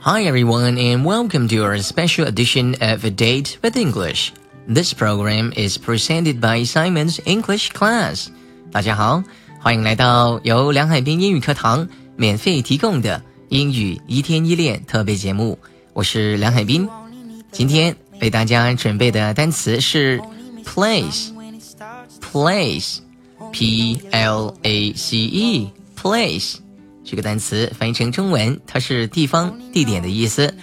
Hi everyone and welcome to our special edition of A Date with English. This program is presented by Simon's English Class. 大家好，欢迎来到由梁海滨英语课堂免费提供的英语一天一练特别节目。我是梁海滨，今天为大家准备的单词是 place，place，p l a c e，place。 这个单词翻译成中文，它是地方、地点的意思。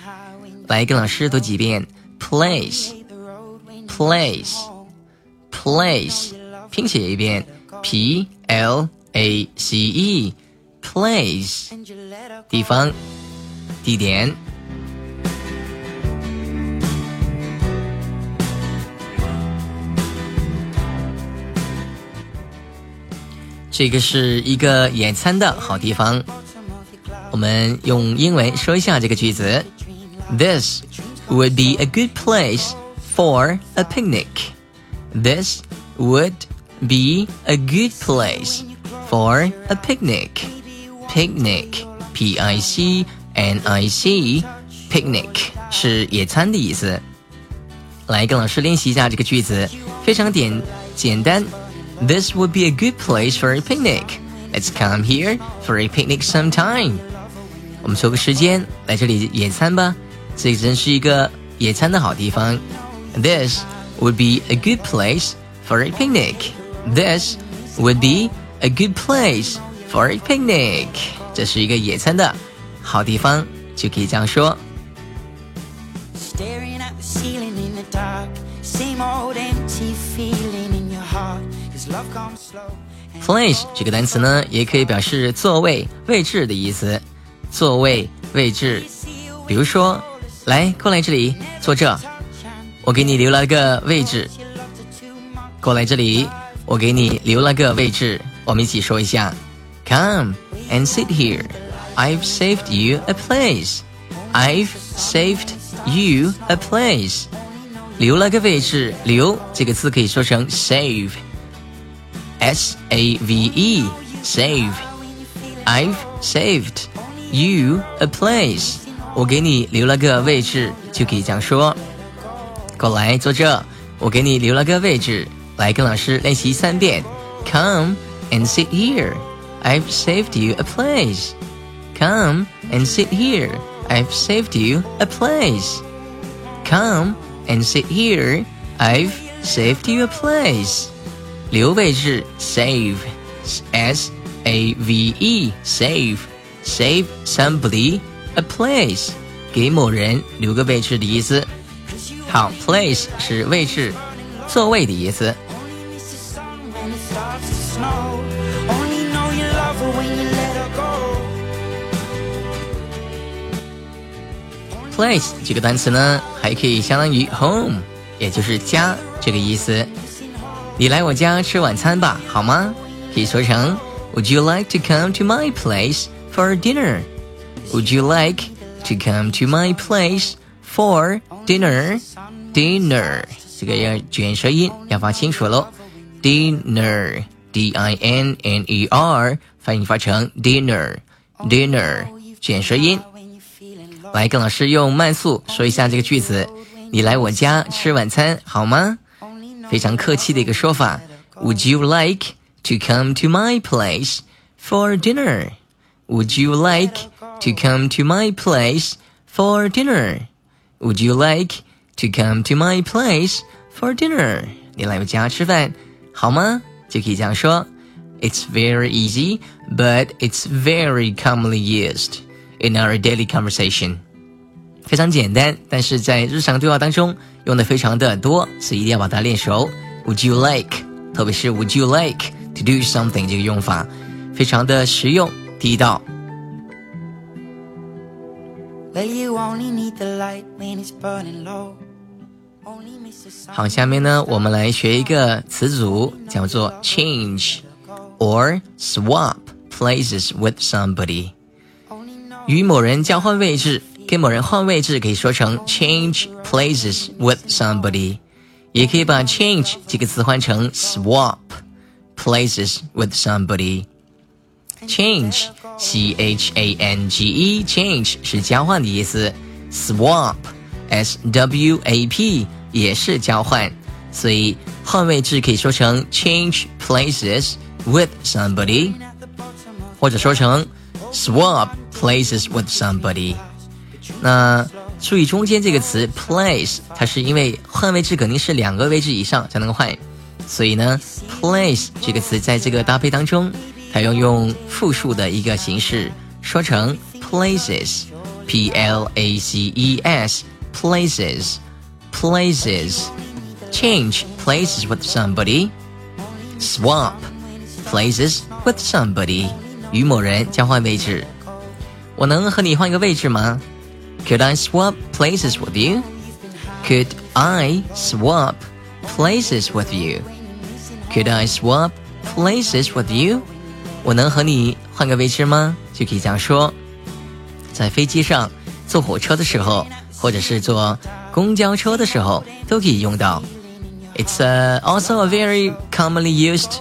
来，跟老师读几遍：place，place，place，拼写一遍：p l a c e，place，地方、地点。这个是一个野餐的好地方。我们用英文说一下这个句子：This would be a good place for a picnic. This would be a good place for a picnic. Picnic, P-I-C-N-I-C, picnic 是野餐的意思。来跟老师练习一下这个句子，非常简简单。 This would be a good place for a picnic. Let's come here for a picnic sometime. 我们抽个时间来这里野餐吧，这真是一个野餐的好地方。This would be a good place for a picnic. This would be a good place for a picnic. 这是一个野餐的好地方，就可以这样说。Staring at the ceiling in the dark, same old empty feeling in your heart. Place 这个单词呢，也可以表示座位、位置的意思。座位、位置，比如说，来，过来这里坐这，我给你留了个位置。过来这里，我给你留了个位置。我们一起说一下：Come and sit here. I've saved you a place. I've saved you a place. 留了个位置，留这个字可以说成 save。S A V E save. I've saved you a place. 我给你留了个位置，就可以这样说。过来坐这，我给你留了个位置。来跟老师练习三遍。Come and sit here. I've saved you a place. Come and sit here. I've saved you a place. Come and sit here. I've saved you a place. 留位置，save，s a v e，save，save somebody a place，给某人留个位置的意思。好，place 是位置、座位的意思。place 这个单词呢，还可以相当于 home，也就是家这个意思。你来我家吃晚餐吧，好吗？可以说成 Would you like to come to my place for dinner? Would you like to come to my place for dinner? Dinner 这个要卷舌音，要发清楚喽。Dinner, D-I-N-N-E-R，翻译发成 dinner, dinner，卷舌音。来，跟老师用慢速说一下这个句子。你来我家吃晚餐好吗？非常客气的一个说法。Would you like to come to my place for dinner? Would you like to come to my place for dinner? Would you like to come to my place for dinner? 你来我家吃饭好吗？就可以这样说。It's very easy, but it's very commonly used in our daily conversation. 非常简单，但是在日常对话当中用的非常的多，所以一定要把它练熟。Would you like？特别是 Would you like to do something 这个用法，非常的实用地道。好，下面呢，我们来学一个词组，叫做 change or swap places with somebody，与某人交换位置。跟某人换位置可以说成 change places with somebody，也可以把 change 这个词换成 swap places with somebody。change C H A N G E，change 是交换的意思，swap，S W A P 也是交换，所以换位置可以说成 change places with somebody，或者说成 swap places with somebody。 那注意中间这个词 place，它是因为换位置肯定是两个位置以上才能换，所以呢，place 这个词在这个搭配当中。它要用复数的一个形式说成 places，p l a c e s，places，places，change places with somebody，swap places with somebody，与某人交换位置。我能和你换一个位置吗 ？Could I swap places with you? Could I swap places with you? Could I swap places with you? 我能和你换个位置吗？就可以这样说。在飞机上、坐火车的时候，或者是坐公交车的时候，都可以用到。It's a also a very commonly used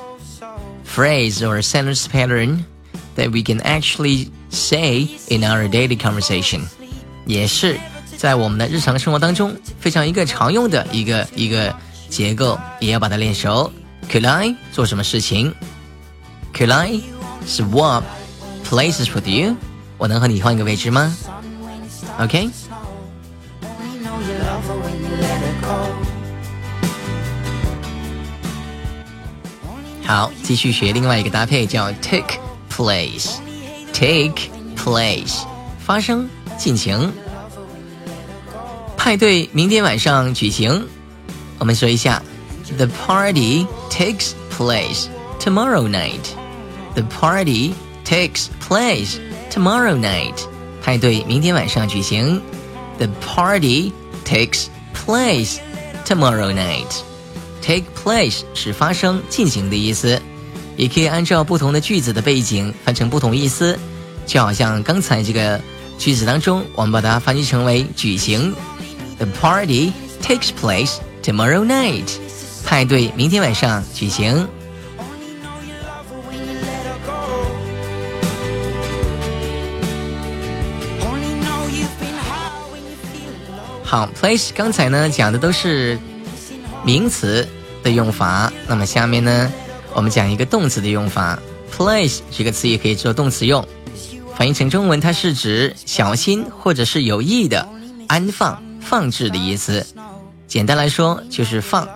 phrase or sentence pattern that we can actually say in our daily conversation。 也是在我们的日常生活当中非常一个常用的一个一个结构，也要把它练熟。Could I 做什么事情？Could I swap places with you？我能和你换一个位置吗？OK。好，继续学另外一个搭配，叫 take place。take place 发生进行，派对明天晚上举行。我们说一下，The party takes place tomorrow night。The party takes place tomorrow night. 派对明天晚上举行。The party takes place tomorrow night. Take place 是发生、进行的意思，也可以按照不同的句子的背景翻成不同意思。就好像刚才这个句子当中，我们把它翻译成为举行。The party takes place tomorrow night. 派对明天晚上举行。好，place 刚才呢讲的都是名词的用法，那么下面呢，我们讲一个动词的用法。place 这个词也可以做动词用，翻译成中文，它是指小心或者是有意的安放、放置的意思。简单来说就是放，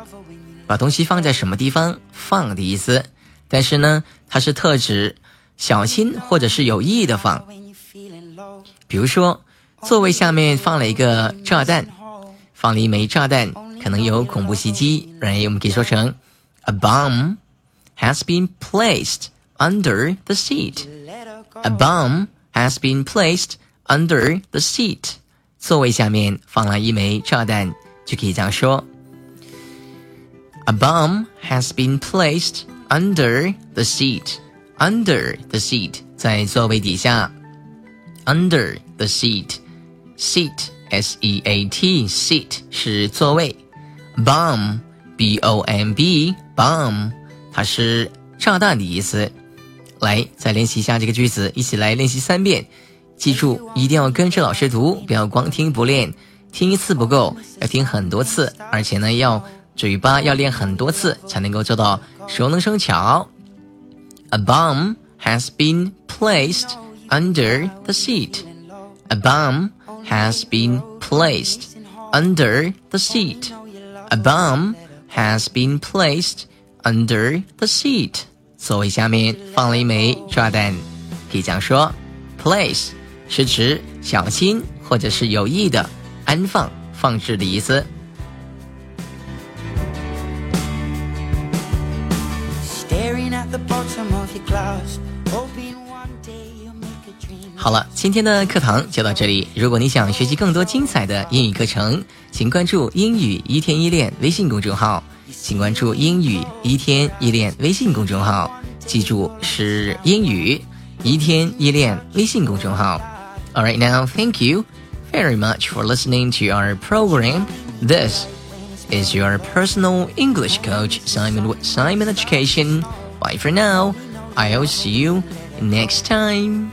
把东西放在什么地方放的意思。但是呢，它是特指小心或者是有意的放，比如说。座位下面放了一个炸弹，放了一枚炸弹，可能有恐怖袭击。然后我们可以说成，A bomb has been placed under the seat. A bomb has been placed under the seat. 座位下面放了一枚炸弹，就可以这样说。A bomb has been placed under the seat. Under the seat，在座位底下。Under the seat。Seat, S-E-A-T, seat 是座位。Bomb, B-O-M-B, bomb 它是炸弹的意思。 来，再练习一下这个句子，一起来练习三遍。记住，一定要跟着老师读，不要光听不练。听一次不够，要听很多次，而且呢，要嘴巴要练很多次，才能够做到熟能生巧。A bomb has been placed under the seat. A bomb has been placed under the seat. A bomb has been placed under the seat. 座位下面放了一枚炸弹，可以这样说：place 是指小心或者是有意的安放、放置的意思。好了，今天的课堂就到这里。如果你想学习更多精彩的英语课程，请关注“英语一天一练”微信公众号。请关注“英语一天一练”微信公众号，记住是“英语一天一练”微信公众号。All right, now thank you very much for listening to our program. This is your personal English coach Simon with Simon Education. Bye for now. I'll see you next time.